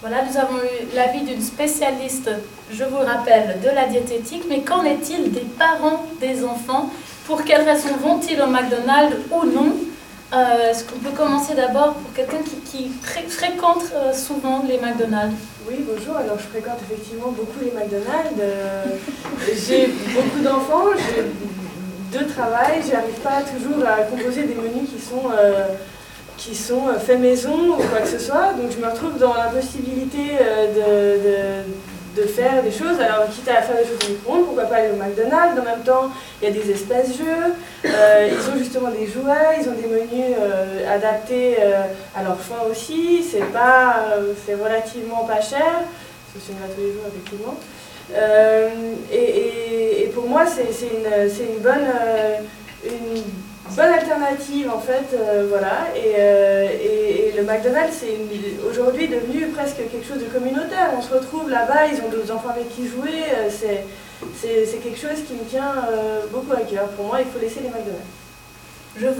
Voilà, nous avons eu l'avis d'une spécialiste, je vous rappelle, de la diététique, mais qu'en est-il des parents des enfants? Pour quelles raisons vont-ils au McDonald's ou non? Euh, Est-ce qu'on peut commencer d'abord pour quelqu'un qui, fréquente euh, souvent les McDonald's? Oui, bonjour, alors je fréquente effectivement beaucoup les McDonald's. Euh, j'ai beaucoup d'enfants, j'ai deux travail, j'arrive pas toujours à composer des menus qui sont qui sont euh, faits maison ou quoi que ce soit. Donc je me retrouve dans l'impossibilité euh, de, de, faire des choses. Alors quitte à faire des choses au micro pourquoi pas aller au McDonald's? En même temps, il y a des espaces jeux. Euh, ils ont justement des jouets, ils ont des menus adaptés à leur choix aussi. C'est pas, c'est relativement pas cher. Tous les jours effectivement. Et, et, pour moi, c'est une, une bonne bonne alternative en fait, euh, voilà. Euh, et, et, le McDonald's c'est aujourd'hui devenu presque quelque chose de communautaire. On se retrouve là-bas, ils ont d'autres enfants avec qui jouer. Euh, c'est quelque chose qui me tient beaucoup à cœur. Pour moi, il faut laisser les McDonald's. Je vous